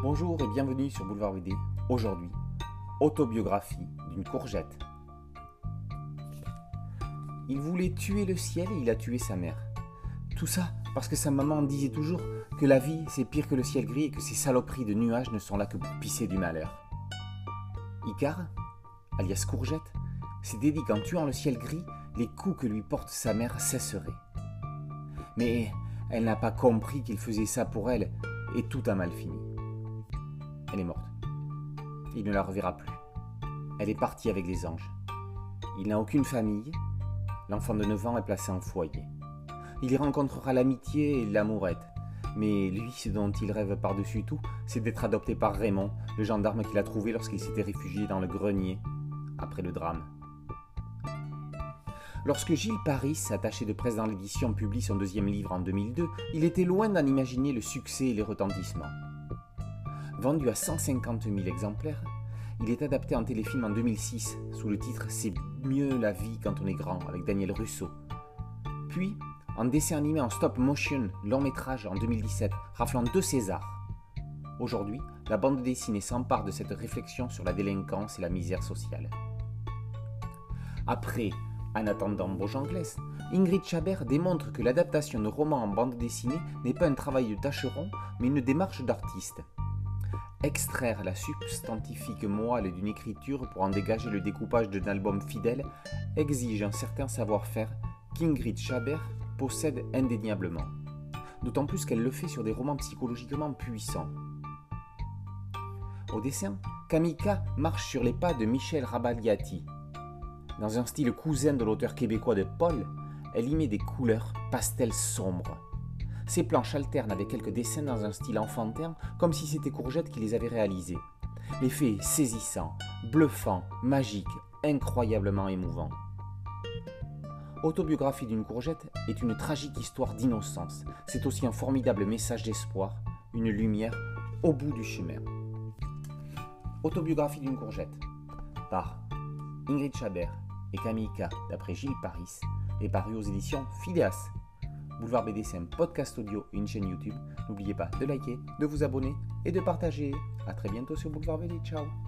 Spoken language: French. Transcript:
Bonjour et bienvenue sur Boulevard BD. Aujourd'hui, autobiographie d'une courgette. Il voulait tuer le ciel et il a tué sa mère. Tout ça parce que sa maman disait toujours que la vie c'est pire que le ciel gris et que ces saloperies de nuages ne sont là que pour pisser du malheur. Icar, alias courgette, s'était dit qu'en tuant le ciel gris, les coups que lui porte sa mère cesseraient. Mais elle n'a pas compris qu'il faisait ça pour elle et tout a mal fini. Elle est morte. Il ne la reverra plus. Elle est partie avec les anges. Il n'a aucune famille. L'enfant de 9 ans est placé en foyer. Il y rencontrera l'amitié et l'amourette. Mais lui, ce dont il rêve par-dessus tout, c'est d'être adopté par Raymond, le gendarme qu'il a trouvé lorsqu'il s'était réfugié dans le grenier après le drame. Lorsque Gilles Paris, attaché de presse dans l'édition, publie son deuxième livre en 2002, il était loin d'en imaginer le succès et les retentissements. Vendu à 150 000 exemplaires, il est adapté en téléfilm en 2006 sous le titre C'est mieux la vie quand on est grand avec Daniel Russo. Puis, en dessin animé en stop motion, long métrage en 2017, raflant deux Césars. Aujourd'hui, la bande dessinée s'empare de cette réflexion sur la délinquance et la misère sociale. Après En attendant Anglès, Ingrid Chabert démontre que l'adaptation de romans en bande dessinée n'est pas un travail de tâcheron, mais une démarche d'artiste. Extraire la substantifique moelle d'une écriture pour en dégager le découpage d'un album fidèle exige un certain savoir-faire qu'Ingrid Chabert possède indéniablement. D'autant plus qu'elle le fait sur des romans psychologiquement puissants. Au dessin, Kamika marche sur les pas de Michel Rabagliati. Dans un style cousin de l'auteur québécois de Paul, elle y met des couleurs pastel sombres ces planches alternent avec quelques dessins dans un style enfantin, comme si c'était Courgette qui les avait réalisés. L'effet saisissant, bluffant, magique, incroyablement émouvant. Autobiographie d'une courgette est une tragique histoire d'innocence. C'est aussi un formidable message d'espoir, une lumière au bout du chemin. Autobiographie d'une courgette par Ingrid Chabert et Camille K. d'après Gilles Paris est paru aux éditions Phileas. Boulevard BD, c'est un podcast audio une chaîne YouTube. N'oubliez pas de liker, de vous abonner et de partager. A très bientôt sur Boulevard BD. Ciao